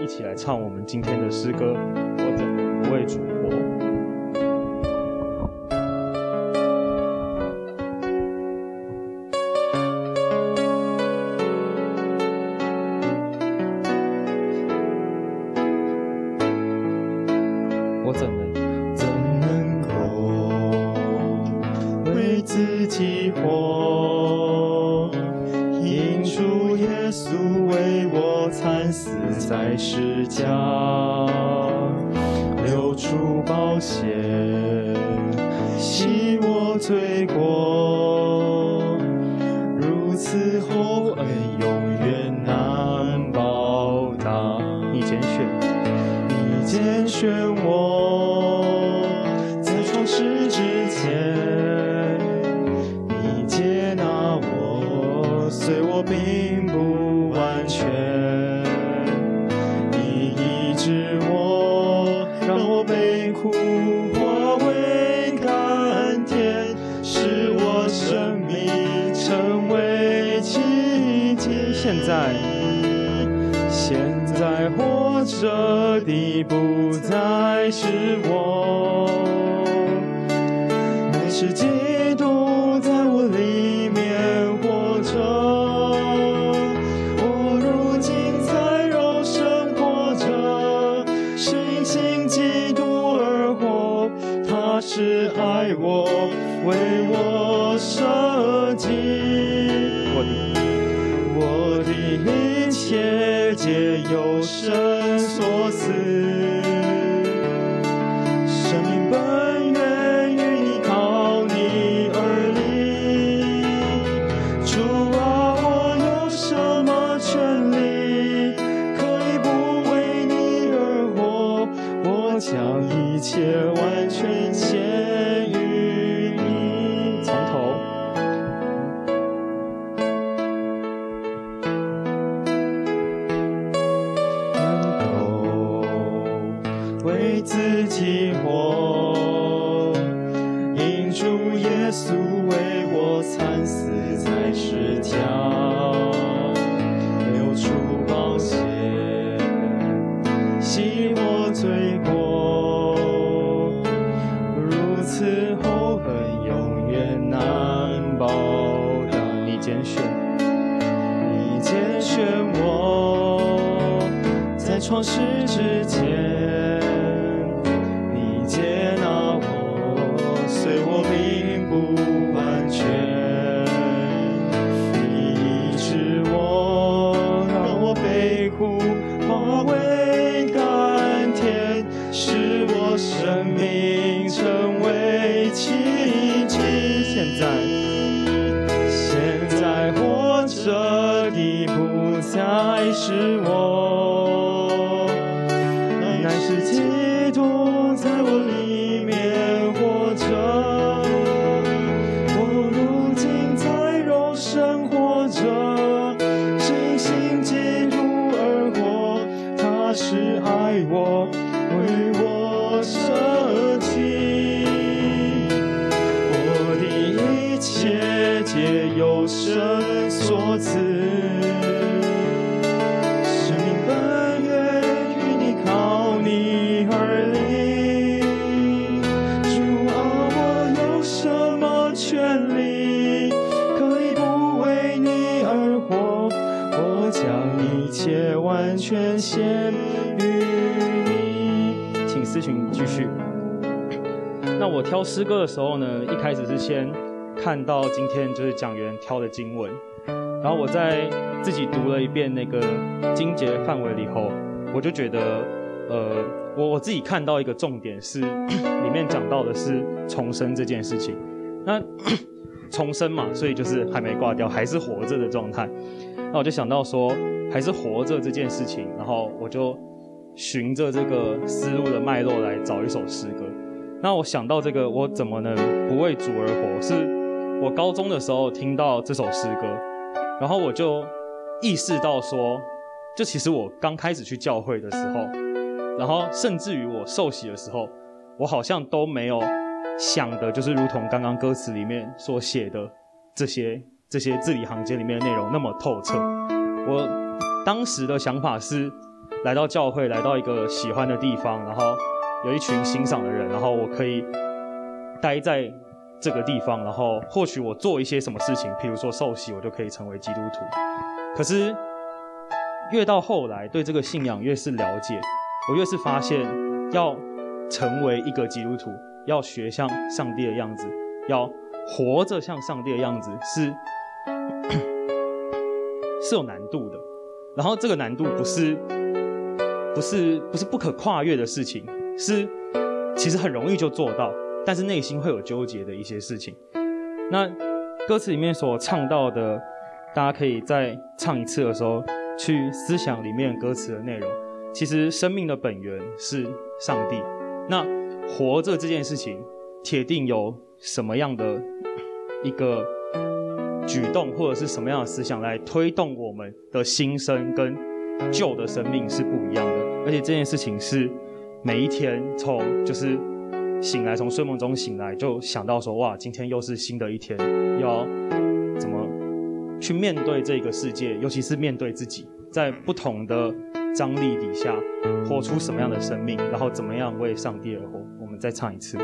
一起来唱我们今天的诗歌。我怎能不为主活？是爱我为我设计我的一切皆有涉是我挑诗歌的时候呢，一开始是先看到今天就是讲员挑的经文，然后我在自己读了一遍那个经节范围里后，我就觉得，呃，我我自己看到一个重点是，里面讲到的是重生这件事情。那 重生嘛，所以就是还没挂掉，还是活着的状态。那我就想到说，还是活着这件事情，然后我就循着这个思路的脉络来找一首诗歌。那我想到这个，我怎么能不为主而活？是我高中的时候听到这首诗歌，然后我就意识到说，就其实我刚开始去教会的时候，然后甚至于我受洗的时候，我好像都没有想的，就是如同刚刚歌词里面所写的这些这些字里行间里面的内容那么透彻。我当时的想法是，来到教会，来到一个喜欢的地方，然后有一群欣赏的人，然后我可以待在这个地方，然后或许我做一些什么事情，譬如说受洗，我就可以成为基督徒。可是越到后来，对这个信仰越是了解，我越是发现，要成为一个基督徒，要学像上帝的样子，要活着像上帝的样子，是 是有难度的。然后这个难度不是不是不是不可跨越的事情，是其实很容易就做到，但是内心会有纠结的一些事情。那歌词里面所唱到的，大家可以在唱一次的时候去思想里面歌词的内容。其实生命的本源是上帝，那活着这件事情，铁定有什么样的一个举动或者是什么样的思想来推动我们的新生跟旧的生命是不一样的，而且这件事情是每一天从就是醒来，从睡梦中醒来就想到说，哇，今天又是新的一天，要怎么去面对这个世界，尤其是面对自己，在不同的张力底下活出什么样的生命，然后怎么样为上帝而活。我们再唱一次。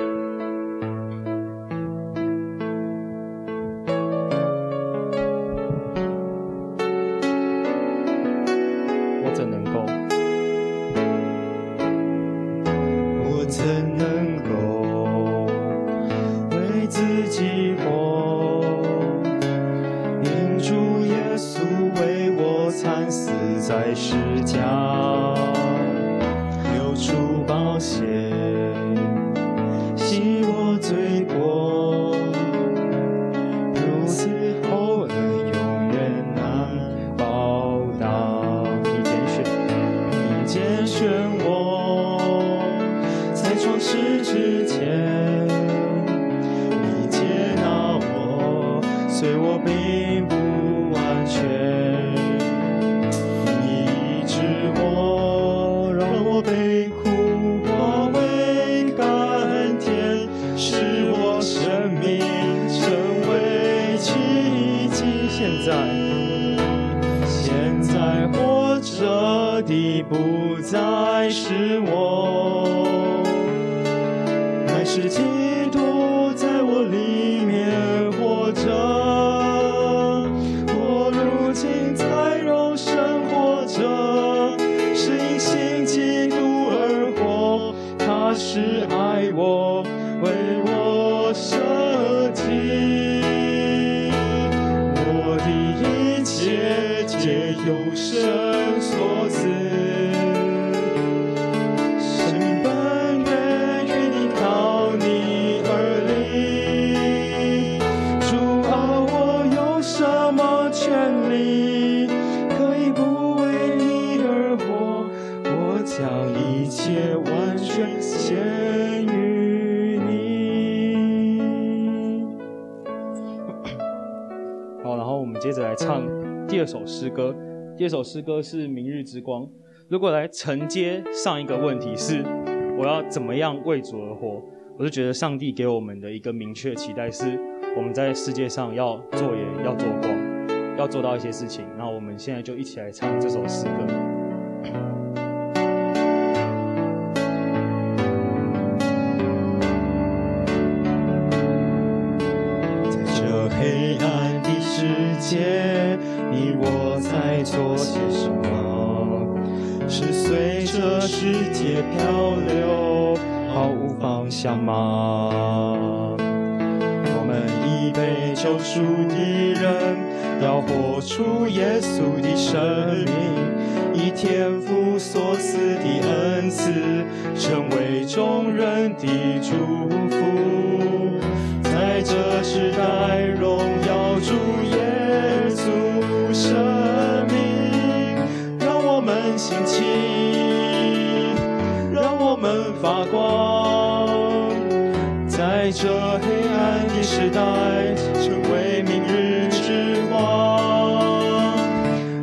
是爱。诗歌，第二首诗歌是《明日之光》。如果来承接上一个问题是，我要怎么样为主而活？我就觉得上帝给我们的一个明确期待是，我们在世界上要做盐，要做光，要做到一些事情。那我们现在就一起来唱这首诗歌这黑暗的世界你我。在做些什么？是随着世界漂流，毫无方向吗？我们已被救赎的人，要活出耶稣的生命，以天父所赐的恩赐，成为众人的祝福，在这时代在这黑暗的时代，成为明日之光。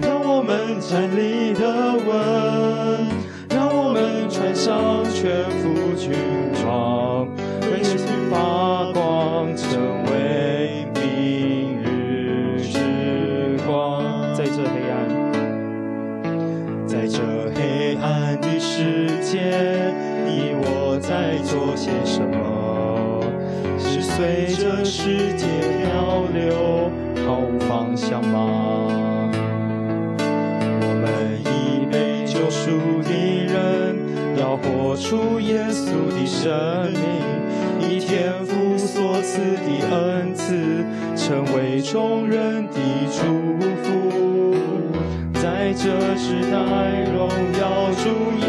让我们站立的稳，让我们穿上全副军装，为世发光，成为明日之光。在这黑暗。在这黑暗的世界你我在做些什么，随着世界漂流，毫无方向吗？我们已被救赎的人，要活出耶稣的生命，以天父所赐的恩赐，成为众人的祝福。在这时代，荣耀主耶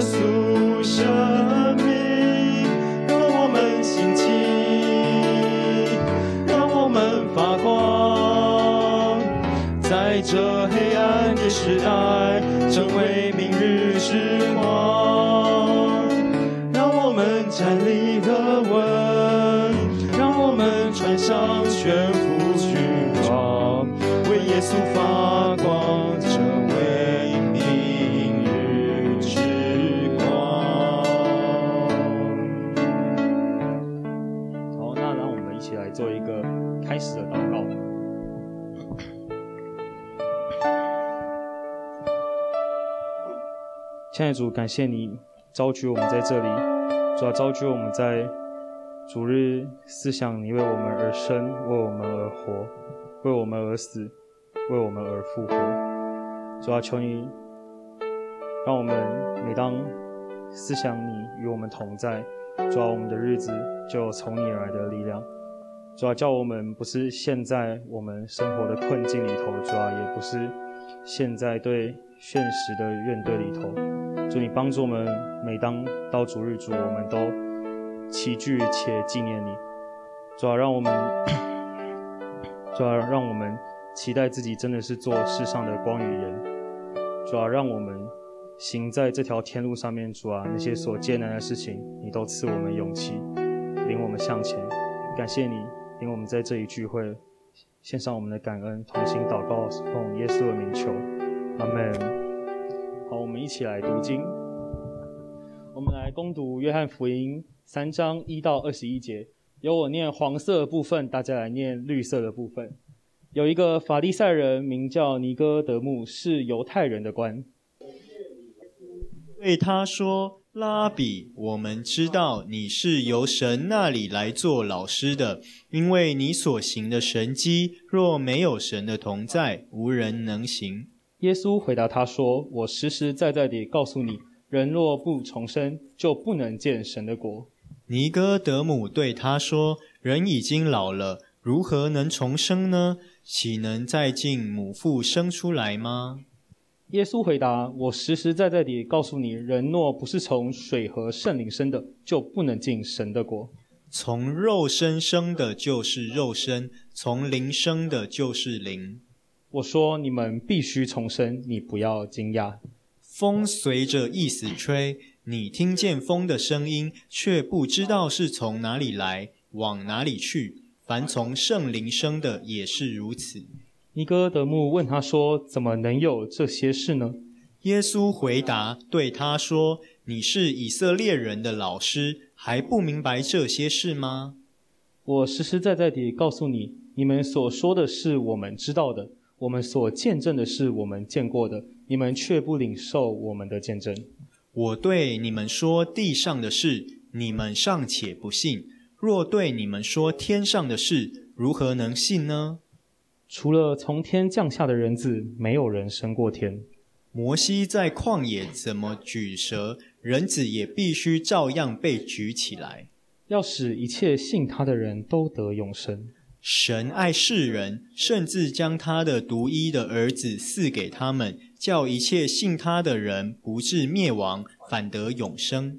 稣生在这黑暗的时代，成为明日之光。让我们站立的稳，让我们穿上全副军装，为耶稣发亲爱的主，感谢你召集我们在这里，主要召集我们在主日思想你为我们而生，为我们而活，为我们而死，为我们而复活。主要求你，让我们每当思想你与我们同在，主要我们的日子就有从你而来的力量。主要叫我们不是陷在我们生活的困境里头，主要也不是陷在对现实的怨怼里头。主，你帮助我们，每当到主日主，我们都齐聚且纪念你。主要让我们，主要让我们期待自己真的是做世上的光与盐。主要让我们行在这条天路上面，主啊，那些所艰难的事情，你都赐我们勇气，领我们向前。感谢你，领我们在这一聚会，献上我们的感恩，同心祷告，奉耶稣的名求，阿门。好，我们一起来读经。我们来攻读约翰福音三章一到二十一节，由我念黄色的部分，大家来念绿色的部分。有一个法利赛人名叫尼哥德慕，是犹太人的官，对他说：“拉比，我们知道你是由神那里来做老师的，因为你所行的神迹，若没有神的同在，无人能行。”耶稣回答他说：“我实实在在地告诉你，人若不重生，就不能见神的国。”尼哥德姆对他说：“人已经老了，如何能重生呢？岂能再进母腹生出来吗？”耶稣回答：“我实实在在地告诉你，人若不是从水和圣灵生的，就不能进神的国。从肉身生的，就是肉身；从灵生的，就是灵。”我说：“你们必须重生，你不要惊讶。风随着意思吹，你听见风的声音，却不知道是从哪里来，往哪里去。凡从圣灵生的也是如此。”尼哥德慕问他说：“怎么能有这些事呢？”耶稣回答对他说：“你是以色列人的老师，还不明白这些事吗？我实实在在地告诉你，你们所说的是我们知道的。”我们所见证的是我们见过的，你们却不领受我们的见证。我对你们说地上的事，你们尚且不信；若对你们说天上的事，如何能信呢？除了从天降下的人子，没有人升过天。摩西在旷野怎么举蛇，人子也必须照样被举起来，要使一切信他的人都得永生。神爱世人，甚至将他的独一的儿子赐给他们，叫一切信他的人不至灭亡，反得永生。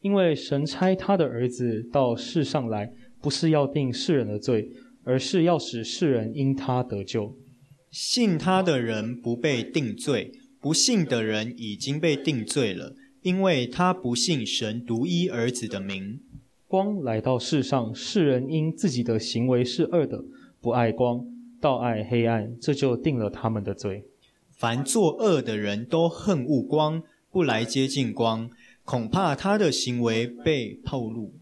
因为神差他的儿子到世上来，不是要定世人的罪，而是要使世人因他得救。信他的人不被定罪，不信的人已经被定罪了，因为他不信神独一儿子的名。光来到世上，世人因自己的行为是恶的，不爱光，倒爱黑暗，这就定了他们的罪。凡作恶的人都恨恶光，不来接近光，恐怕他的行为被透露。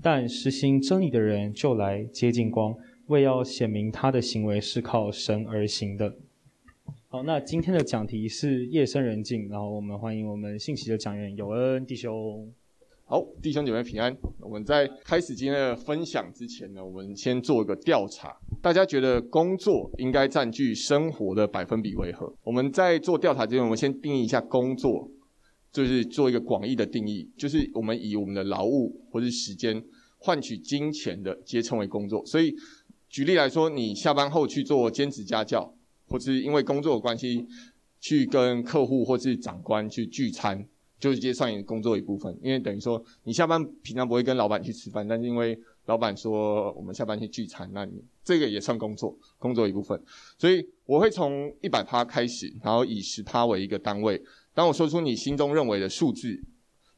但实行真理的人就来接近光，为要显明他的行为是靠神而行的。好，那今天的讲题是夜深人静，然后我们欢迎我们信息的讲员有恩弟兄。好，弟兄姐妹平安。我们在开始今天的分享之前呢，我们先做一个调查，大家觉得工作应该占据生活的百分比为何？我们在做调查之前，我们先定义一下工作，就是做一个广义的定义，就是我们以我们的劳务或是时间换取金钱的，皆称为工作。所以，举例来说，你下班后去做兼职家教。或是因为工作的关系，去跟客户或是长官去聚餐，就直接算你工作一部分。因为等于说，你下班平常不会跟老板去吃饭，但是因为老板说我们下班去聚餐，那你这个也算工作，工作一部分。所以我会从一百趴开始，然后以十趴为一个单位。当我说出你心中认为的数字，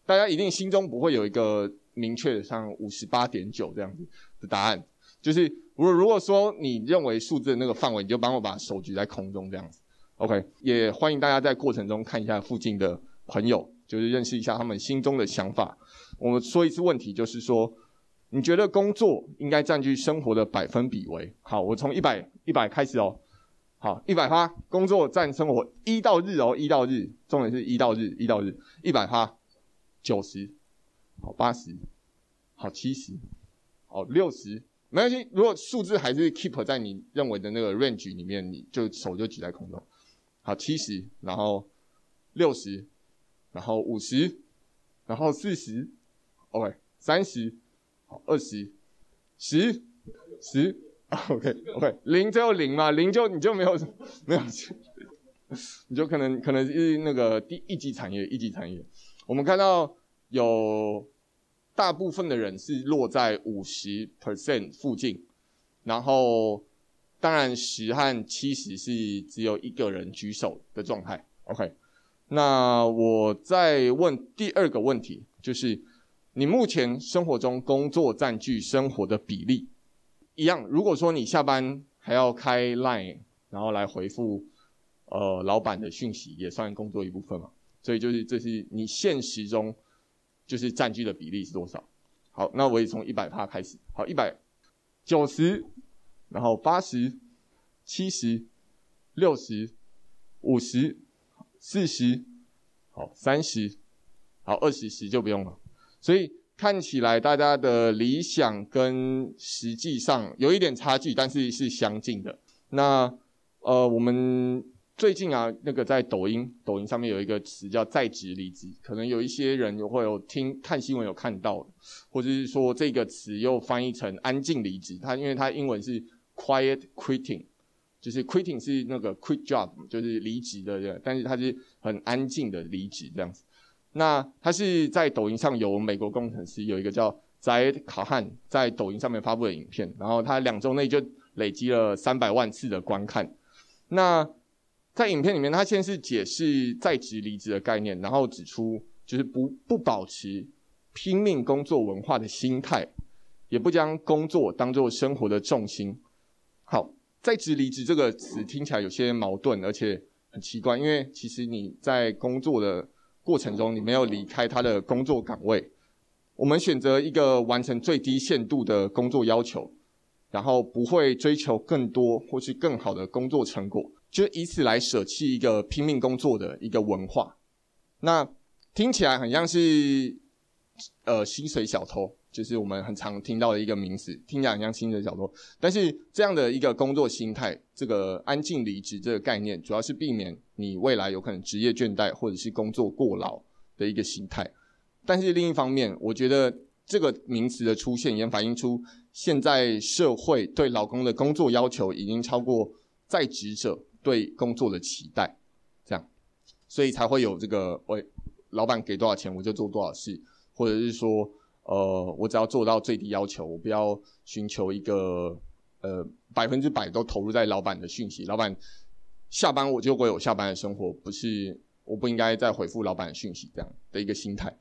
大家一定心中不会有一个明确的像五十八点九这样子的答案，就是。如如果说你认为数字的那个范围，你就帮我把手举在空中这样子，OK。也欢迎大家在过程中看一下附近的朋友，就是认识一下他们心中的想法。我们说一次问题，就是说，你觉得工作应该占据生活的百分比为？好，我从一百一百开始哦。好，一百趴，工作占生活一到日哦，一到日，重点是一到日，一到日，一百趴，九十，好，八十，好，七十，好，六十。没关系，如果数字还是 keep 在你认为的那个 range 里面，你就手就举在空中。好，七十，然后六十，然后五十，然后四十，OK，三十，好，二十，十，十，OK，OK，零只有零嘛，零就你就没有 没有，你就可能可能是那个第一级产业，一级产业。我们看到有。大部分的人是落在五十 percent 附近，然后当然十和七十是只有一个人举手的状态。OK，那我再问第二个问题，就是你目前生活中工作占据生活的比例一样？如果说你下班还要开 Line，然后来回复呃老板的讯息，也算工作一部分嘛？所以就是这是你现实中。就是占据的比例是多少？好，那我也从一百趴开始。好，一百、九十，然后八十、七十、六十、五十、四十，好，三十，好，二十，十就不用了。所以看起来大家的理想跟实际上有一点差距，但是是相近的。那呃，我们。最近啊，那个在抖音，抖音上面有一个词叫在职离职，可能有一些人会有听看新闻有看到，或者是说这个词又翻译成安静离职。它因为它英文是 quiet quitting，就是 quitting 是那个 quit job，就是离职的人，但是他是很安静的离职这样子。那他是在抖音上有美国工程师有一个叫 Zaid Khan 在抖音上面发布的影片，然后他两周内就累积了三百万次的观看。那在影片里面，他先是解释在职离职的概念，然后指出就是不不保持拼命工作文化的心态，也不将工作当做生活的重心。好，在职离职这个词听起来有些矛盾，而且很奇怪，因为其实你在工作的过程中，你没有离开他的工作岗位。我们选择一个完成最低限度的工作要求，然后不会追求更多或是更好的工作成果。就以此来舍弃一个拼命工作的一个文化，那听起来很像是呃薪水小偷，就是我们很常听到的一个名词，听起来很像薪水小偷。但是这样的一个工作心态，这个安静离职这个概念，主要是避免你未来有可能职业倦怠或者是工作过劳的一个心态。但是另一方面，我觉得这个名词的出现也反映出现在社会对老公的工作要求已经超过在职者。对工作的期待，这样，所以才会有这个，喂，老板给多少钱我就做多少事，或者是说，呃，我只要做到最低要求，我不要寻求一个，呃，百分之百都投入在老板的讯息，老板下班我就会有下班的生活，不是，我不应该再回复老板的讯息这样的一个心态，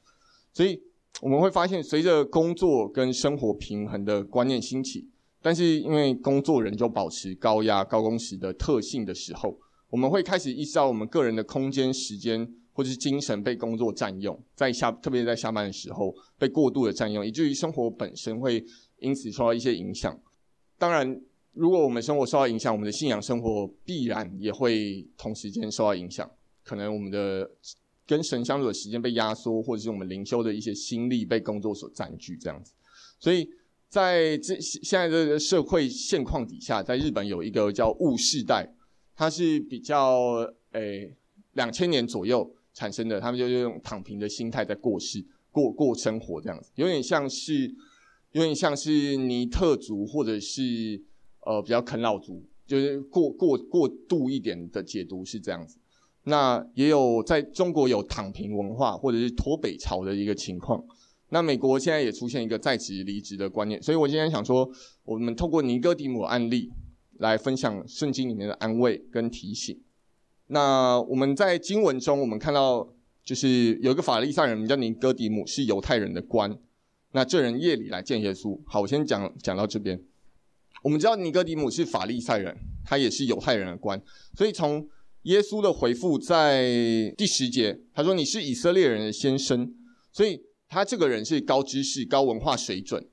所以我们会发现，随着工作跟生活平衡的观念兴起。但是因为工作人就保持高压、高工时的特性的时候，我们会开始意识到我们个人的空间、时间或是精神被工作占用，在下特别在下班的时候被过度的占用，以至于生活本身会因此受到一些影响。当然，如果我们生活受到影响，我们的信仰生活必然也会同时间受到影响。可能我们的跟神相处的时间被压缩，或者是我们灵修的一些心力被工作所占据，这样子。所以在这现在这个社会现况底下，在日本有一个叫物世代，它是比较诶两千年左右产生的，他们就是用躺平的心态在过世、过过生活这样子，有点像是有点像是尼特族或者是。呃，比较啃老族，就是过过过度一点的解读是这样子。那也有在中国有躺平文化或者是脱北潮的一个情况。那美国现在也出现一个在职离职的观念。所以我今天想说，我们透过尼哥底母案例来分享圣经里面的安慰跟提醒。那我们在经文中，我们看到就是有一个法利赛人名叫尼哥底姆，是犹太人的官。那这人夜里来见耶稣。好，我先讲讲到这边。我们知道尼哥底姆是法利赛人，他也是犹太人的官，所以从耶稣的回复在第十节，他说：“你是以色列人的先生。”所以他这个人是高知识、高文化水准，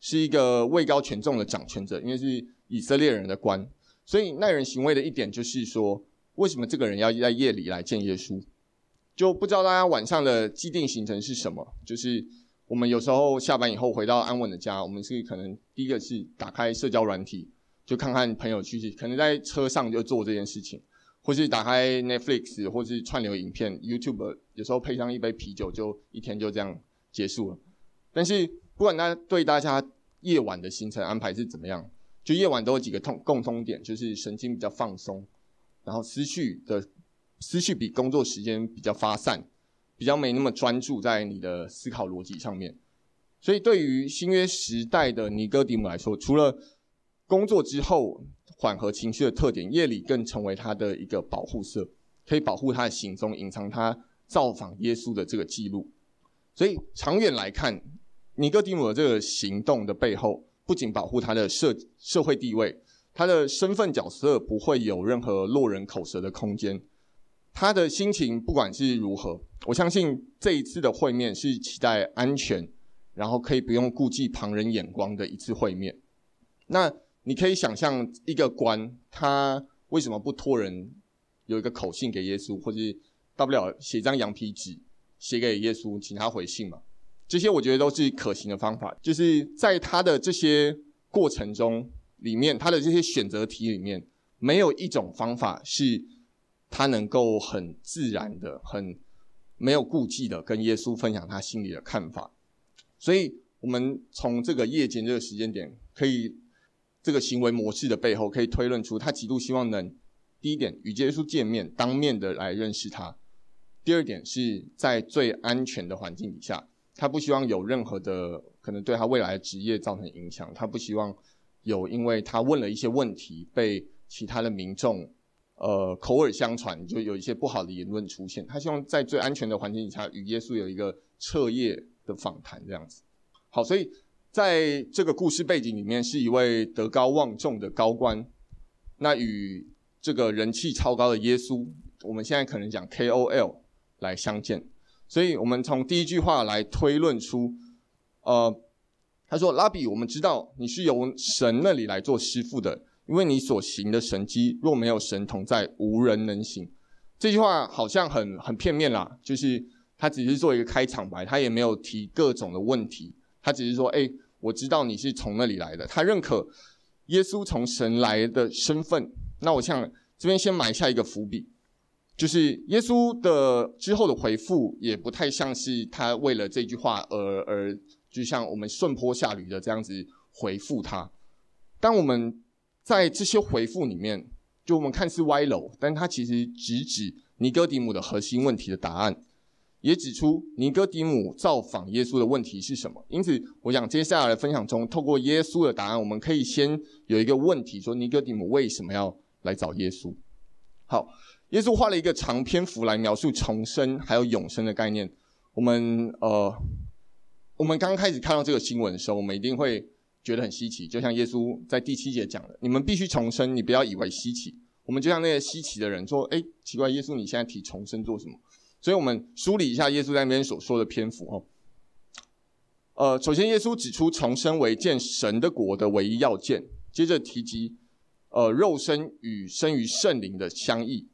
是一个位高权重的掌权者，因为是以色列人的官。所以耐人寻味的一点就是说，为什么这个人要在夜里来见耶稣？就不知道大家晚上的既定行程是什么？就是。我们有时候下班以后回到安稳的家，我们是可能第一个是打开社交软体，就看看朋友去，可能在车上就做这件事情，或是打开 Netflix，或是串流影片 YouTube，有时候配上一杯啤酒，就一天就这样结束了。但是不管大家对大家夜晚的行程安排是怎么样，就夜晚都有几个通共通点，就是神经比较放松，然后思绪的思绪比工作时间比较发散。比较没那么专注在你的思考逻辑上面，所以对于新约时代的尼哥底姆来说，除了工作之后缓和情绪的特点，夜里更成为他的一个保护色，可以保护他的行踪，隐藏他造访耶稣的这个记录。所以长远来看，尼哥底姆的这个行动的背后，不仅保护他的社社会地位，他的身份角色不会有任何落人口舌的空间。他的心情不管是如何，我相信这一次的会面是期待安全，然后可以不用顾忌旁人眼光的一次会面。那你可以想象一个官，他为什么不托人有一个口信给耶稣，或者大不了写张羊皮纸写给耶稣，请他回信嘛？这些我觉得都是可行的方法。就是在他的这些过程中里面，他的这些选择题里面，没有一种方法是。他能够很自然的、很没有顾忌的跟耶稣分享他心里的看法，所以我们从这个夜间这个时间点，可以这个行为模式的背后，可以推论出他极度希望能第一点与耶稣见面，当面的来认识他；第二点是在最安全的环境底下，他不希望有任何的可能对他未来的职业造成影响，他不希望有因为他问了一些问题被其他的民众。呃，口耳相传就有一些不好的言论出现。他希望在最安全的环境底下与耶稣有一个彻夜的访谈，这样子。好，所以在这个故事背景里面，是一位德高望重的高官，那与这个人气超高的耶稣，我们现在可能讲 KOL 来相见。所以我们从第一句话来推论出，呃，他说：“拉比，我们知道你是由神那里来做师傅的。”因为你所行的神迹，若没有神同在，无人能行。这句话好像很很片面啦，就是他只是做一个开场白，他也没有提各种的问题，他只是说：“哎，我知道你是从那里来的。”他认可耶稣从神来的身份。那我想这边先埋下一个伏笔，就是耶稣的之后的回复也不太像是他为了这句话而而，就像我们顺坡下驴的这样子回复他。当我们在这些回复里面，就我们看似歪楼，但他其实直指尼哥底母的核心问题的答案，也指出尼哥底母造访耶稣的问题是什么。因此，我想接下来的分享中，透过耶稣的答案，我们可以先有一个问题：说尼哥底母为什么要来找耶稣？好，耶稣花了一个长篇幅来描述重生还有永生的概念。我们呃，我们刚开始看到这个新闻的时候，我们一定会。觉得很稀奇，就像耶稣在第七节讲的：“你们必须重生，你不要以为稀奇。”我们就像那些稀奇的人说：“哎，奇怪，耶稣你现在提重生做什么？”所以，我们梳理一下耶稣在那边所说的篇幅哦。呃，首先，耶稣指出重生为见神的国的唯一要件，接着提及呃肉身与生于圣灵的相异。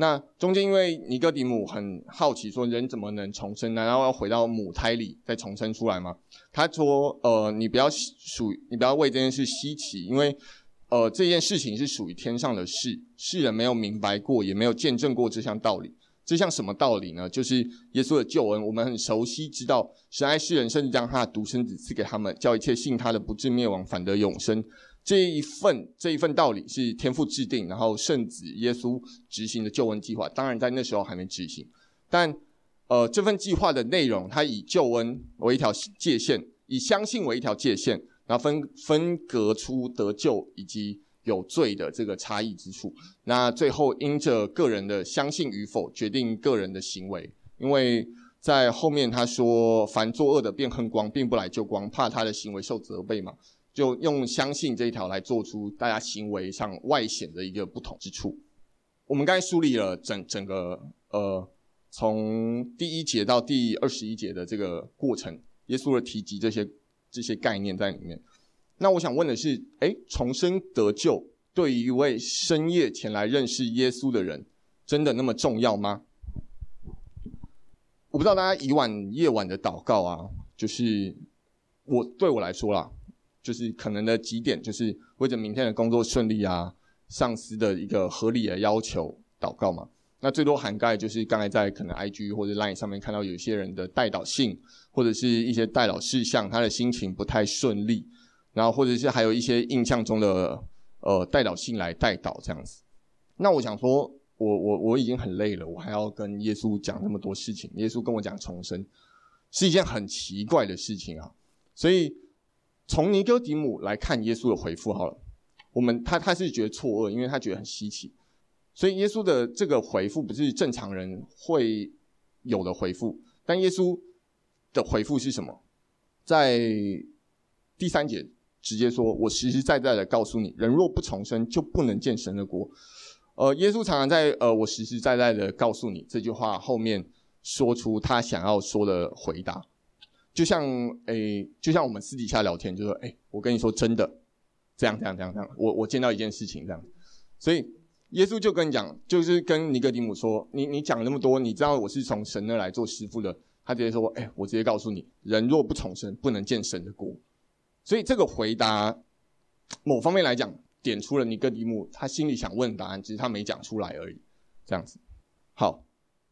那中间因为尼哥底母很好奇，说人怎么能重生？难道要回到母胎里再重生出来吗？他说：呃，你不要属，你不要为这件事稀奇，因为呃这件事情是属于天上的事，世人没有明白过，也没有见证过这项道理。这项什么道理呢？就是耶稣的救恩，我们很熟悉，知道神爱世人，甚至将他的独生子赐给他们，叫一切信他的不至灭亡，反得永生。这一份这一份道理是天父制定，然后圣子耶稣执行的救恩计划。当然，在那时候还没执行，但呃，这份计划的内容，它以救恩为一条界限，以相信为一条界限，然后分分隔出得救以及有罪的这个差异之处。那最后因着个人的相信与否，决定个人的行为。因为在后面他说：“凡作恶的便恨光，并不来救光，怕他的行为受责备嘛。”就用相信这一条来做出大家行为上外显的一个不同之处。我们刚才梳理了整整个呃，从第一节到第二十一节的这个过程，耶稣的提及这些这些概念在里面。那我想问的是，诶，重生得救对于一位深夜前来认识耶稣的人，真的那么重要吗？我不知道大家以往夜晚的祷告啊，就是我对我来说啦。就是可能的几点，就是为着明天的工作顺利啊，上司的一个合理的要求祷告嘛。那最多涵盖就是刚才在可能 IG 或者 Line 上面看到有些人的代祷信，或者是一些代祷事项，他的心情不太顺利，然后或者是还有一些印象中的呃代祷信来代祷这样子。那我想说，我我我已经很累了，我还要跟耶稣讲那么多事情。耶稣跟我讲重生是一件很奇怪的事情啊，所以。从尼哥底母来看耶稣的回复好了，我们他他是觉得错愕，因为他觉得很稀奇，所以耶稣的这个回复不是正常人会有的回复。但耶稣的回复是什么？在第三节直接说：“我实实在在的告诉你，人若不重生，就不能见神的国。”呃，耶稣常常在“呃，我实实在在的告诉你”这句话后面说出他想要说的回答。就像诶、就像我们私底下聊天，就说诶、我跟你说真的，这样这样这样这样，我我见到一件事情这样，所以耶稣就跟你讲，就是跟尼哥底母说，你你讲那么多，你知道我是从神那来做师傅的，他直接说，诶、我直接告诉你，人若不从神，不能见神的国。所以这个回答，某方面来讲，点出了尼哥底母他心里想问的答案，只是他没讲出来而已，这样子，好。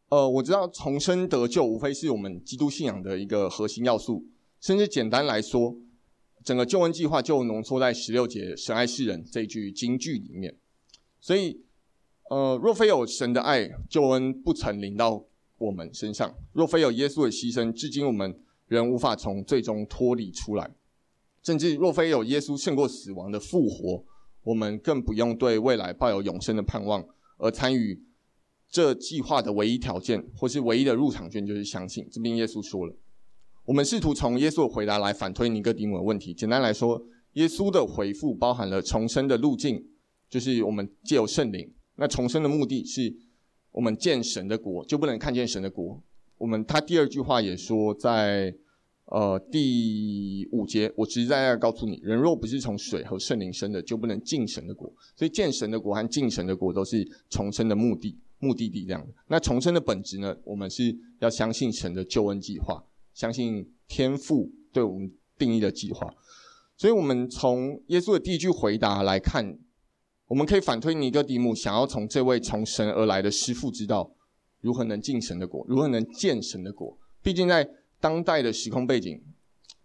呃，我知道重生得救无非是我们基督信仰的一个核心要素，甚至简单来说，整个救恩计划就浓缩在十六节“神爱世人”这一句金句里面。所以，呃，若非有神的爱，救恩不曾临到我们身上；若非有耶稣的牺牲，至今我们仍无法从罪中脱离出来。甚至若非有耶稣胜过死亡的复活，我们更不用对未来抱有永生的盼望而参与。这计划的唯一条件，或是唯一的入场券，就是相信。这边耶稣说了，我们试图从耶稣的回答来反推尼哥底母的问题。简单来说，耶稣的回复包含了重生的路径，就是我们借由圣灵。那重生的目的是，我们见神的国，就不能看见神的国。我们他第二句话也说在，呃第五节，我实实在在告诉你，人若不是从水和圣灵生的，就不能进神的国。所以见神的国和进神的国都是重生的目的。目的地这样的，那重生的本质呢？我们是要相信神的救恩计划，相信天父对我们定义的计划。所以，我们从耶稣的第一句回答来看，我们可以反推尼哥底母想要从这位从神而来的师傅知道如何能进神的国，如何能见神的国。毕竟在当代的时空背景，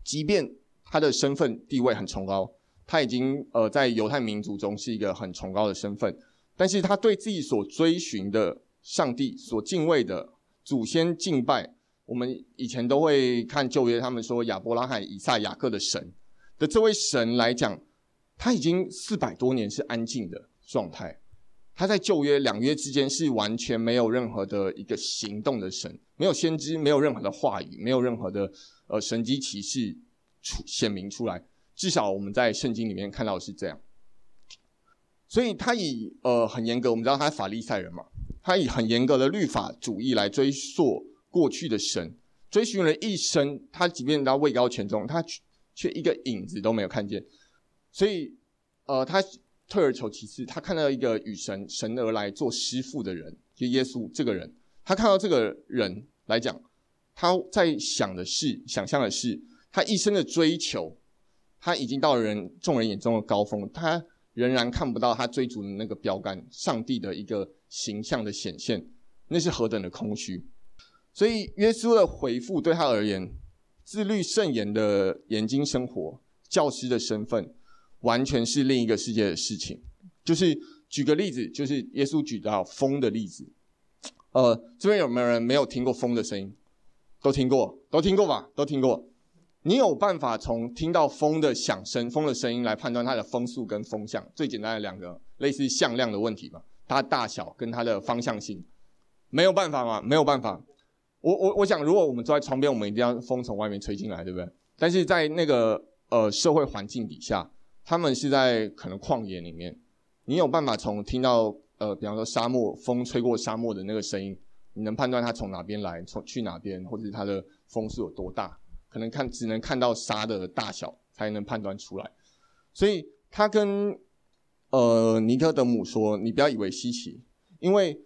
即便他的身份地位很崇高，他已经呃在犹太民族中是一个很崇高的身份。但是他对自己所追寻的上帝、所敬畏的祖先敬拜，我们以前都会看旧约，他们说亚伯拉罕、以撒、雅各的神的这位神来讲，他已经四百多年是安静的状态。他在旧约两约之间是完全没有任何的一个行动的神，没有先知，没有任何的话语，没有任何的呃神迹奇事出显明出来。至少我们在圣经里面看到是这样。所以他以呃很严格，我们知道他是法利赛人嘛，他以很严格的律法主义来追溯过去的神，追寻了一生，他即便到位高权重，他却一个影子都没有看见。所以呃，他退而求其次，他看到一个与神神而来做师傅的人，就耶稣这个人。他看到这个人来讲，他在想的是，想象的是，他一生的追求，他已经到了人众人眼中的高峰，他仍然看不到他追逐的那个标杆，上帝的一个形象的显现，那是何等的空虚。所以耶稣的回复对他而言，自律慎言的研经生活，教师的身份，完全是另一个世界的事情。就是举个例子，就是耶稣举到风的例子。呃，这边有没有人没有听过风的声音？都听过，都听过吧？都听过。你有办法从听到风的响声、风的声音来判断它的风速跟风向？最简单的两个类似向量的问题吧，它大小跟它的方向性，没有办法吗？没有办法。我我我想，如果我们坐在窗边，我们一定要风从外面吹进来，对不对？但是在那个呃社会环境底下，他们是在可能旷野里面，你有办法从听到。呃，比方说沙漠风吹过沙漠的那个声音，你能判断它从哪边来，从去哪边，或者是它的风速有多大？可能看只能看到沙的大小才能判断出来。所以他跟呃尼哥德姆说：“你不要以为稀奇，因为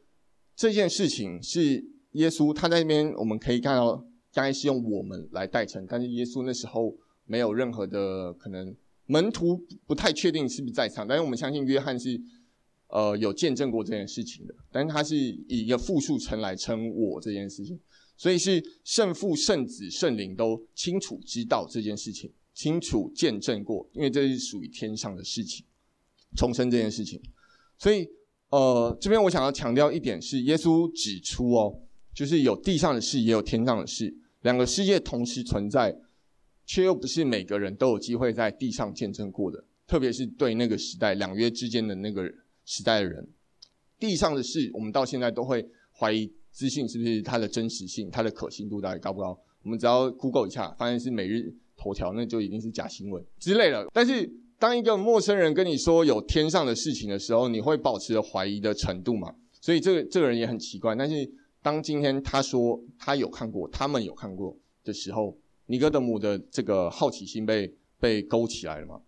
这件事情是耶稣他在那边，我们可以看到，刚才是用我们来代称，但是耶稣那时候没有任何的可能，门徒不太确定是不是在场，但是我们相信约翰是。”呃，有见证过这件事情的，但是他是以一个复数称来称我这件事情，所以是圣父、圣子、圣灵都清楚知道这件事情，清楚见证过，因为这是属于天上的事情，重生这件事情。所以，呃，这边我想要强调一点是，耶稣指出哦，就是有地上的事，也有天上的事，两个世界同时存在，却又不是每个人都有机会在地上见证过的，特别是对那个时代两约之间的那个。时代的人，地上的事，我们到现在都会怀疑资讯是不是它的真实性，它的可信度到底高不高？我们只要 Google 一下，发现是每日头条，那就一定是假新闻之类的。但是，当一个陌生人跟你说有天上的事情的时候，你会保持着怀疑的程度嘛？所以，这个这个人也很奇怪。但是，当今天他说他有看过，他们有看过的时候，尼哥德姆的这个好奇心被被勾起来了嘛？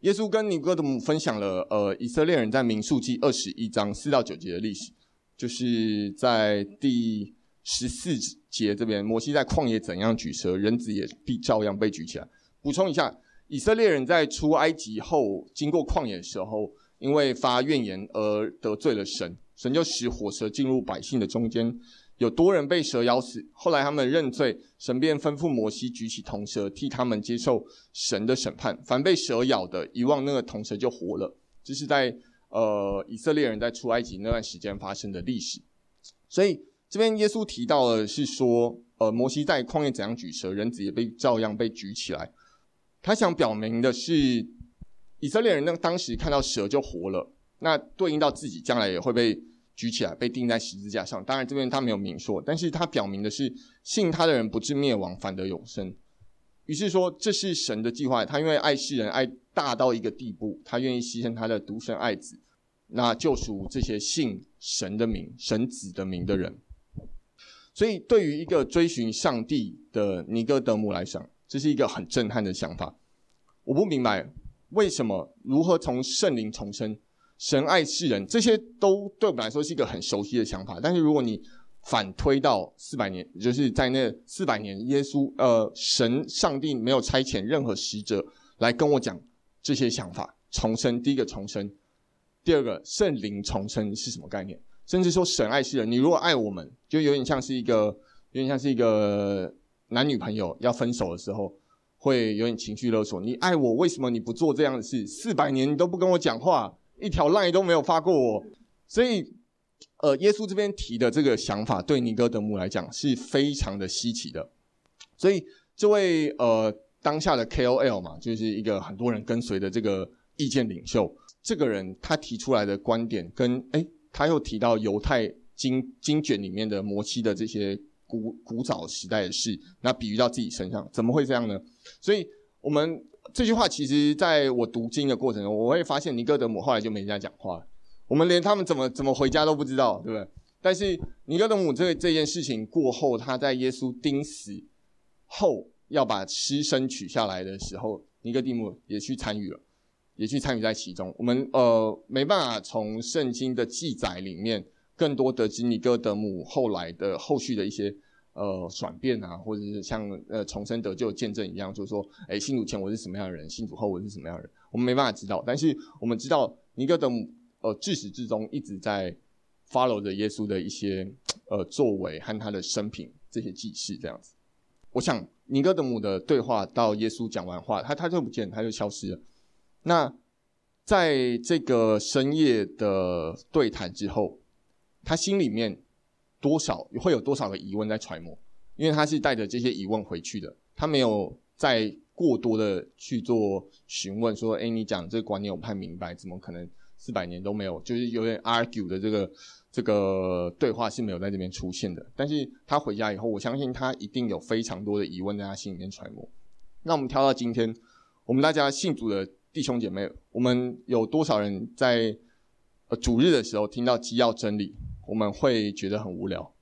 耶稣跟尼哥德姆分享了，呃，以色列人在民数记二十一章四到九节的历史，就是在第十四节这边，摩西在旷野怎样举蛇，人子也必照样被举起来。补充一下，以色列人在出埃及后，经过旷野的时候，因为发怨言而得罪了神，神就使火蛇进入百姓的中间。有多人被蛇咬死，后来他们认罪，神便吩咐摩西举起铜蛇，替他们接受神的审判。凡被蛇咬的，遗忘那个铜蛇就活了。这是在呃以色列人在出埃及那段时间发生的历史。所以这边耶稣提到的是说，呃，摩西在旷野怎样举蛇，人子也被照样被举起来。他想表明的是，以色列人那当时看到蛇就活了，那对应到自己将来也会被。举起来，被钉在十字架上。当然，这边他没有明说，但是他表明的是，信他的人不至灭亡，反得永生。于是说，这是神的计划。他因为爱世人，爱大到一个地步，他愿意牺牲他的独生爱子，那救赎这些信神的名、神子的名的人。所以，对于一个追寻上帝的尼哥德姆来讲，这是一个很震撼的想法。我不明白为什么，如何从圣灵重生。神爱世人，这些都对我们来说是一个很熟悉的想法。但是如果你反推到四百年，就是在那四百年，耶稣呃，神上帝没有差遣任何使者来跟我讲这些想法。重生，第一个重生，第二个圣灵重生是什么概念？甚至说神爱世人，你如果爱我们，就有点像是一个，有点像是一个男女朋友要分手的时候，会有点情绪勒索。你爱我，为什么你不做这样的事？四百年你都不跟我讲话。一条 line 都没有发过我，所以，呃，耶稣这边提的这个想法，对尼哥德姆来讲是非常的稀奇的。所以，这位呃当下的 KOL 嘛，就是一个很多人跟随的这个意见领袖，这个人他提出来的观点跟，哎他又提到犹太经经卷里面的摩西的这些古古早时代的事，那比喻到自己身上，怎么会这样呢？所以，我们。这句话其实，在我读经的过程中，我会发现尼哥德姆后来就没人家讲话了。我们连他们怎么怎么回家都不知道，对不对？但是尼哥德姆这这件事情过后，他在耶稣钉死后要把尸身取下来的时候，尼哥底姆也去参与了。也去参与在其中。我们呃没办法从圣经的记载里面更多得知尼哥德姆后来的后续的一些呃转变啊，或者是像呃重生得救见证一样，就是说，哎，信主前我是什么样的人，信主后我是什么样的人，我们没办法知道。但是我们知道尼哥德姆呃自始至终一直在 follow 着耶稣的一些呃作为和他的生平这些记事这样子。我想尼哥德姆的对话到耶稣讲完话，他他就不见，他就消失了。那在这个深夜的对谈之后，他心里面多少会有多少个疑问在揣摩，因为他是带着这些疑问回去的，他没有再过多的去做询问，说：“哎，你讲这个观念我不太明白，怎么可能四百年都没有？就是有点 argue 的这个。”这个对话是没有在这边出现的，但是他回家以后，我相信他一定有非常多的疑问在他心里面揣摩。那我们挑到今天，我们大家信主的弟兄姐妹，我们有多少人在呃主日的时候听到基要真理，我们会觉得很无聊？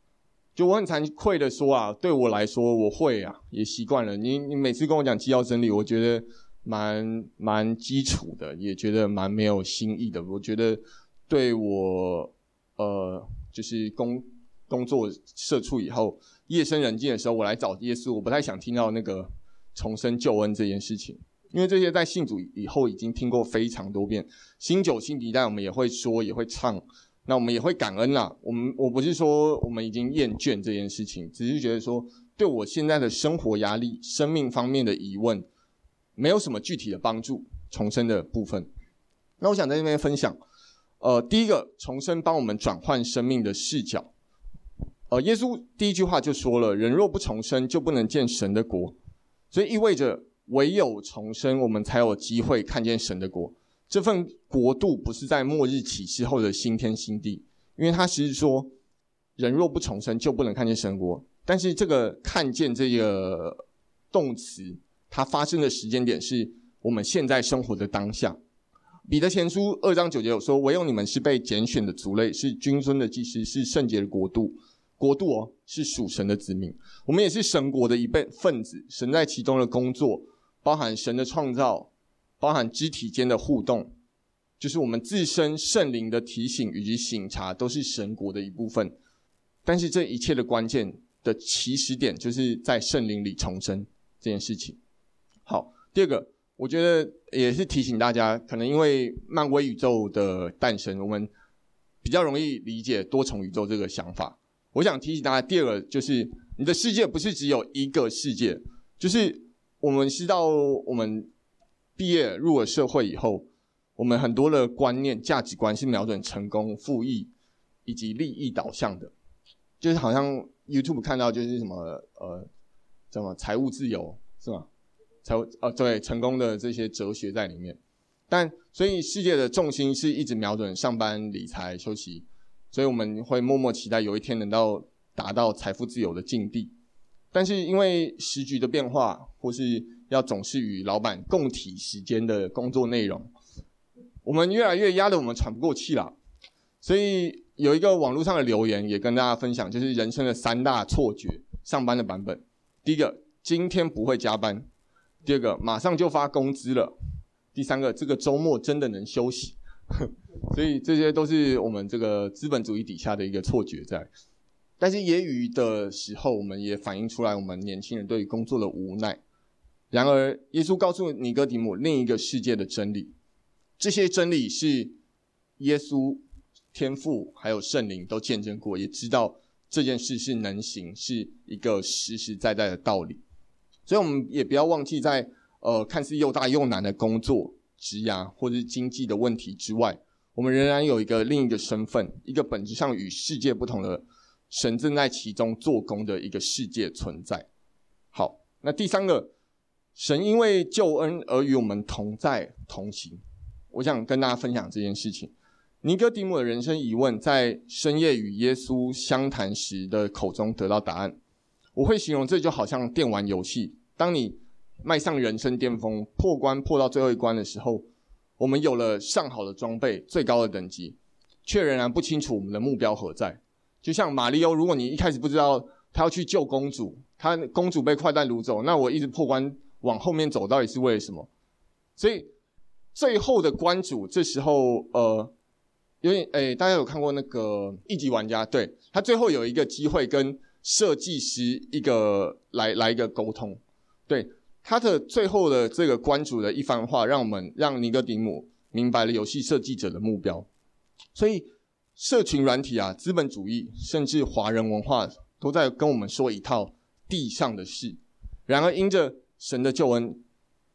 就我很惭愧的说啊，对我来说，我会啊，也习惯了。你你每次跟我讲基要真理，我觉得蛮蛮基础的，也觉得蛮没有新意的。我觉得对我。呃，就是工工作社畜以后，夜深人静的时候，我来找耶稣，我不太想听到那个重生救恩这件事情，因为这些在信主以后已经听过非常多遍，新酒新皮袋，我们也会说，也会唱，那我们也会感恩啦。我们我不是说我们已经厌倦这件事情，只是觉得说，对我现在的生活压力、生命方面的疑问，没有什么具体的帮助。重生的部分，那我想在这边分享。呃，第一个重生帮我们转换生命的视角。呃，耶稣第一句话就说了：“人若不重生，就不能见神的国。”所以意味着唯有重生，我们才有机会看见神的国。这份国度不是在末日启示后的新天新地，因为他其实说：“人若不重生，就不能看见神国。”但是这个“看见”这个动词，它发生的时间点是我们现在生活的当下。彼得前书二章九节有说：“唯有你们是被拣选的族类，是君尊的祭司，是圣洁的国度。国度哦，是属神的子民。我们也是神国的一份分子。神在其中的工作，包含神的创造，包含肢体间的互动，就是我们自身圣灵的提醒以及省察，都是神国的一部分。但是这一切的关键的起始点，就是在圣灵里重生这件事情。好，第二个。”我觉得也是提醒大家，可能因为漫威宇宙的诞生，我们比较容易理解多重宇宙这个想法。我想提醒大家，第二个就是你的世界不是只有一个世界，就是我们知道，我们毕业入了社会以后，我们很多的观念、价值观是瞄准成功、富裕以及利益导向的，就是好像 YouTube 看到就是什么呃，什么财务自由是吗？财务呃，对，成功的这些哲学在里面，但所以世界的重心是一直瞄准上班、理财、休息，所以我们会默默期待有一天能够达到财富自由的境地。但是因为时局的变化，或是要总是与老板共体时间的工作内容，我们越来越压得我们喘不过气了。所以有一个网络上的留言也跟大家分享，就是人生的三大错觉，上班的版本。第一个，今天不会加班。第二个，马上就发工资了。第三个，这个周末真的能休息。所以这些都是我们这个资本主义底下的一个错觉在。但是业余的时候，我们也反映出来我们年轻人对于工作的无奈。然而，耶稣告诉尼哥底母另一个世界的真理，这些真理是耶稣、天父还有圣灵都见证过，也知道这件事是能行，是一个实实在在的道理。所以，我们也不要忘记在，在呃看似又大又难的工作、职涯或者是经济的问题之外，我们仍然有一个另一个身份，一个本质上与世界不同的神正在其中做工的一个世界存在。好，那第三个，神因为救恩而与我们同在同行。我想跟大家分享这件事情。尼哥底母的人生疑问，在深夜与耶稣相谈时的口中得到答案。我会形容这就好像电玩游戏，当你迈上人生巅峰，破关破到最后一关的时候，我们有了上好的装备、最高的等级，却仍然不清楚我们的目标何在。就像马里欧，如果你一开始不知道他要去救公主，他公主被坏蛋掳走，那我一直破关往后面走，到底是为了什么？所以最后的关主这时候呃，有点诶，大家有看过那个一级玩家？对，他最后有一个机会跟设计师一个来来一个沟通，对他的最后的这个关主的一番话，让我们让尼格迪姆明白了游戏设计者的目标。所以，社群软体啊，资本主义，甚至华人文化，都在跟我们说一套地上的事。然而，因着神的救恩，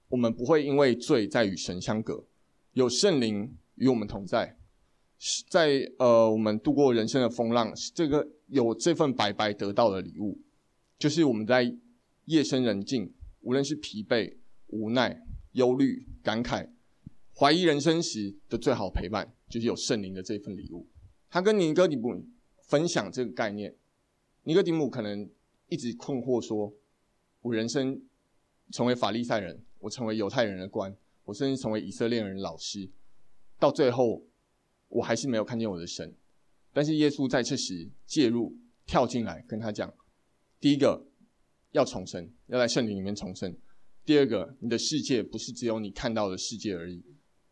我们不会因为罪再与神相隔，有圣灵与我们同在，在呃，我们度过人生的风浪，这个有这份白白得到的礼物，就是我们在夜深人静，无论是疲惫、无奈、忧虑、感慨、怀疑人生时的最好陪伴，就是有圣灵的这份礼物。他跟尼哥底母分享这个概念，尼哥底母可能一直困惑说。我人生成为法利赛人，我成为犹太人的官，我甚至成为以色列人老师，到最后我还是没有看见我的神。但是耶稣在这时介入，跳进来跟他讲：第一个要重生，要在圣灵里面重生；第二个，你的世界不是只有你看到的世界而已，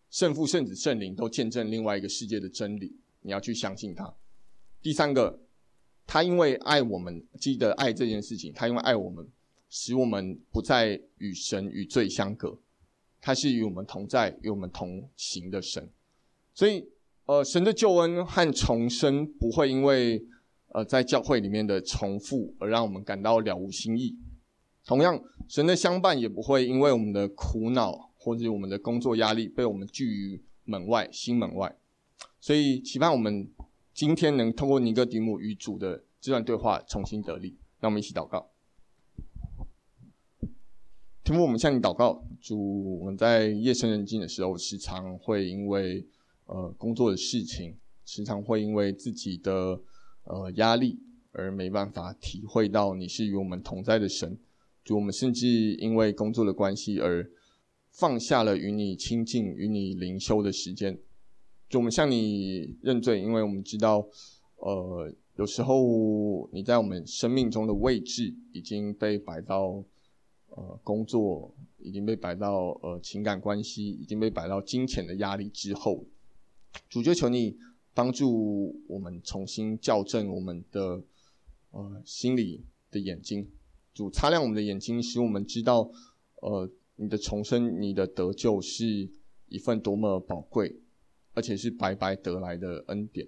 圣父、圣子、圣灵都见证另外一个世界的真理，你要去相信他。第三个，他因为爱我们，记得爱这件事情，他因为爱我们。使我们不再与神与罪相隔，他是与我们同在、与我们同行的神。所以，呃，神的救恩和重生不会因为呃在教会里面的重复而让我们感到了无新意。同样，神的相伴也不会因为我们的苦恼或者我们的工作压力被我们拒于门外、心门外。所以，期盼我们今天能通过尼哥底母与主的这段对话重新得力。让我们一起祷告。天父，我们向你祷告，主，我们在夜深人静的时候，时常会因为呃工作的事情，时常会因为自己的呃压力而没办法体会到你是与我们同在的神。主，我们甚至因为工作的关系而放下了与你亲近、与你灵修的时间。主，我们向你认罪，因为我们知道，呃，有时候你在我们生命中的位置已经被摆到。呃，工作已经被摆到呃情感关系已经被摆到金钱的压力之后，主就求你帮助我们重新校正我们的呃心理的眼睛，主擦亮我们的眼睛，使我们知道呃你的重生、你的得救是一份多么宝贵，而且是白白得来的恩典。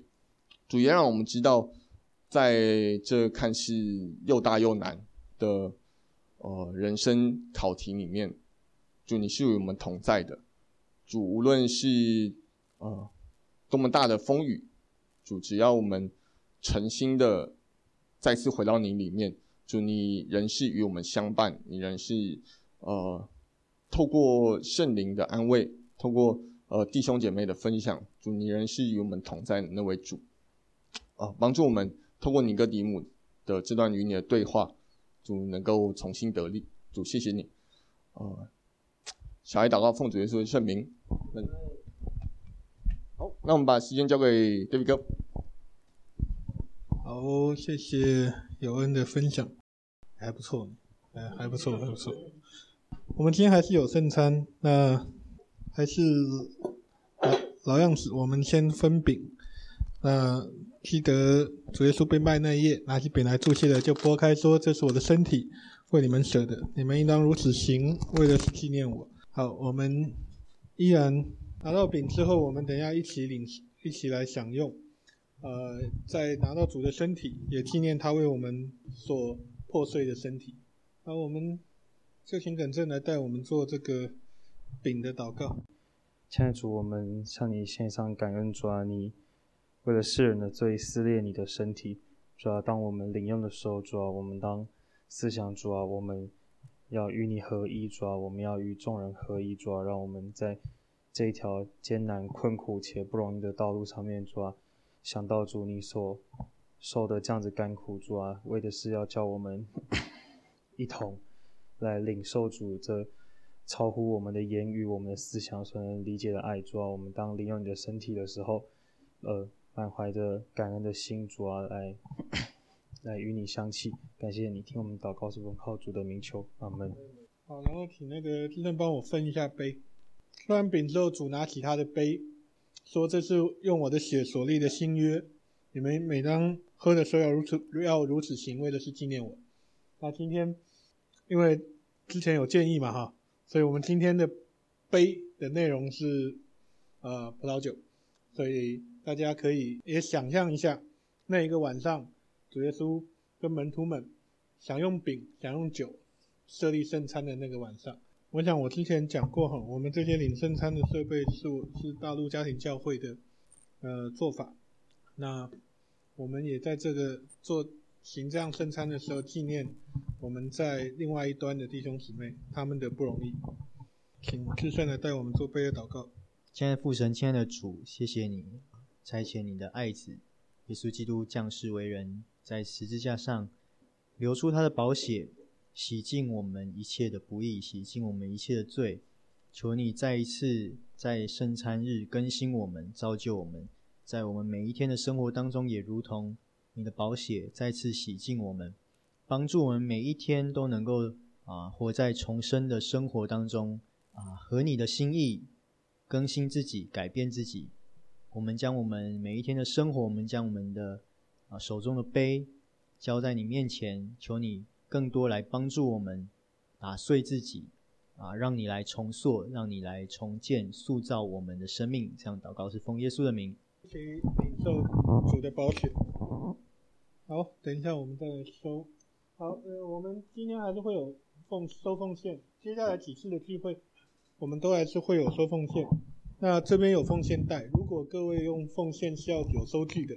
主也让我们知道，在这看似又大又难的。呃，人生考题里面，主你是与我们同在的。主无论是呃多么大的风雨，主只要我们诚心的再次回到你里面，主你仍是与我们相伴，你仍是呃透过圣灵的安慰，透过呃弟兄姐妹的分享，主你仍是与我们同在的那位主啊，呃，帮助我们透过尼哥底母的这段与你的对话。主能够重新得力，主谢谢你，呃，小孩祷告奉主耶稣的圣名，嗯，好，那我们把时间交给 David 哥。好，谢谢有恩的分享，还不错，哎，还不错，还不错。我们今天还是有圣餐，那还是老老样子，我们先分饼，那。记得主耶稣被卖那夜，拿起饼来祝谢了，就擘开说：“这是我的身体，为你们舍的，你们应当如此行，为的是纪念我。”好，我们依然拿到饼之后，我们等一下一起领，一起来享用。呃，在拿到主的身体，也纪念他为我们所破碎的身体。好，我们就请耿正来带我们做这个饼的祷告。亲爱的主，我们向你献上感恩，主啊，你。为了世人的罪撕裂你的身体，主啊，当我们领用的时候，主啊，我们当思想，主啊，我们要与你合一，主啊，我们要与众人合一，主啊，让我们在这一条艰难困苦且不容易的道路上面，主啊，想到主你所受的这样子甘苦，主啊，为的是要叫我们一同来领受主这超乎我们的言语、我们的思想所能理解的爱，主啊，我们当领用你的身体的时候，呃。满怀着感恩的心，主啊，来来与你相契，感谢你听我们祷告，是奉靠主的名求，阿门。好，然后请那个弟兄帮我分一下杯。吃完饼之后，主拿起他的杯，说：“这是用我的血所立的新约，你们每当喝的时候要如此要如此行，为的是纪念我。”那今天因为之前有建议嘛，哈，所以我们今天的杯的内容是呃葡萄酒，所以大家可以也想象一下，那一个晚上，主耶稣跟门徒们想用饼、想用酒设立圣餐的那个晚上。我想我之前讲过哈，我们这些领圣餐的设备是是大陆家庭教会的呃做法，那我们也在这个做行这样圣餐的时候纪念。我们在另外一端的弟兄姊妹，他们的不容易，请至圣来带我们做贝的祷告。亲爱的父神，亲爱的主，谢谢你差遣你的爱子耶稣基督降世为人，在十字架上流出他的宝血，洗净我们一切的不义，洗净我们一切的罪。求你再一次在圣餐日更新我们，造就我们，在我们每一天的生活当中，也如同你的宝血再次洗净我们。帮助我们每一天都能够啊活在重生的生活当中啊，合你的心意更新自己，改变自己。我们将我们每一天的生活，我们将我们的啊手中的杯交在你面前，求你更多来帮助我们打碎自己啊，让你来重塑，让你来重建、塑造我们的生命。这样祷告是奉耶稣的名。去领受主的宝血。好，等一下我们再来收。好，呃，我们今天还是会有奉收奉献，接下来几次的聚会，我们都还是会有收奉献。那这边有奉献袋，如果各位用奉献是要有收据的，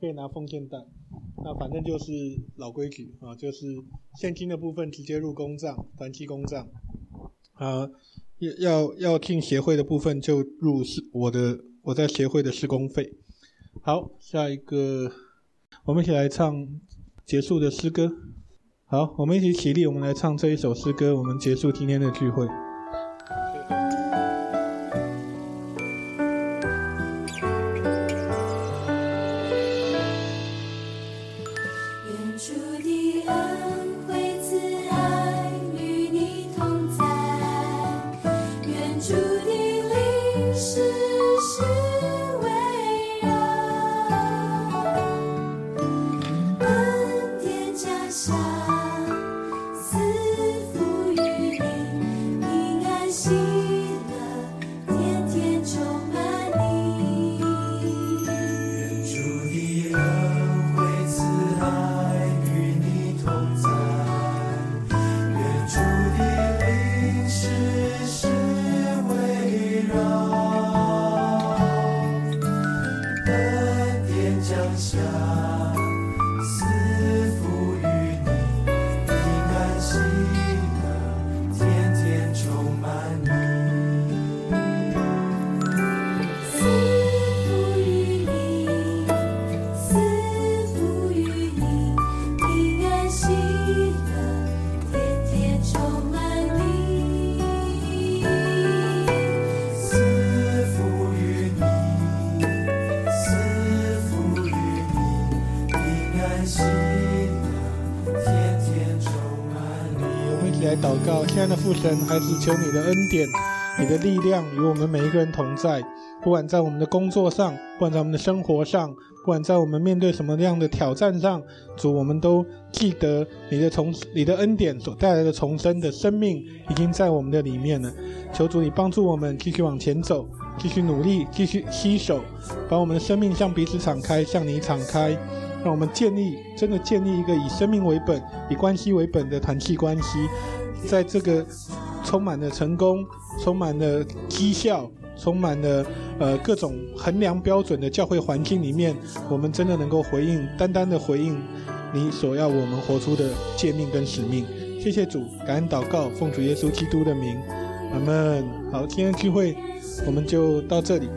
可以拿奉献袋。那反正就是老规矩啊，就是现金的部分直接入公账，短期公账。啊，要要要进协会的部分就入是我的我在协会的施工费。好，下一个，我们一起来唱结束的诗歌。好，我们一起起立，我们来唱这一首诗歌，我们结束今天的聚会。的父神，孩子求你的恩典，你的力量与我们每一个人同在。不管在我们的工作上，不管在我们的生活上，不管在我们面对什么样的挑战上，主，我们都记得你的重，你的恩典所带来的重生的生命已经在我们的里面了。求主你帮助我们继续往前走，继续努力，继续携手，把我们的生命向彼此敞开，向你敞开，让我们建立真的建立一个以生命为本、以关系为本的团契关系。在这个充满了成功、充满了绩效、充满了呃各种衡量标准的教会环境里面，我们真的能够回应，单单的回应你所要我们活出的诫命跟使命。谢谢主，感恩祷告，奉主耶稣基督的名，阿门。好，今天聚会我们就到这里。